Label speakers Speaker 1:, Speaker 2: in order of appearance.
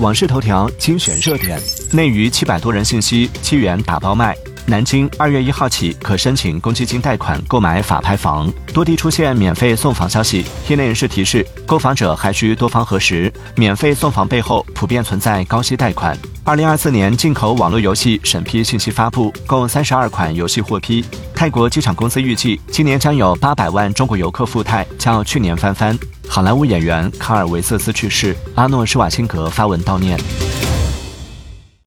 Speaker 1: 网视头条精选热点，内娱七百多人信息，七元打包卖。南京二月一号起可申请公积金贷款购买法拍房，多地出现免费送房消息。业内人士提示，购房者还需多方核实，免费送房背后普遍存在高息贷款。二零二四年进口网络游戏审批信息发布，共三十二款游戏获批。泰国机场公司预计，今年将有八百万中国游客赴泰，将要去年翻番。好莱坞演员卡尔维瑟斯去世，阿诺施瓦辛格发文悼念。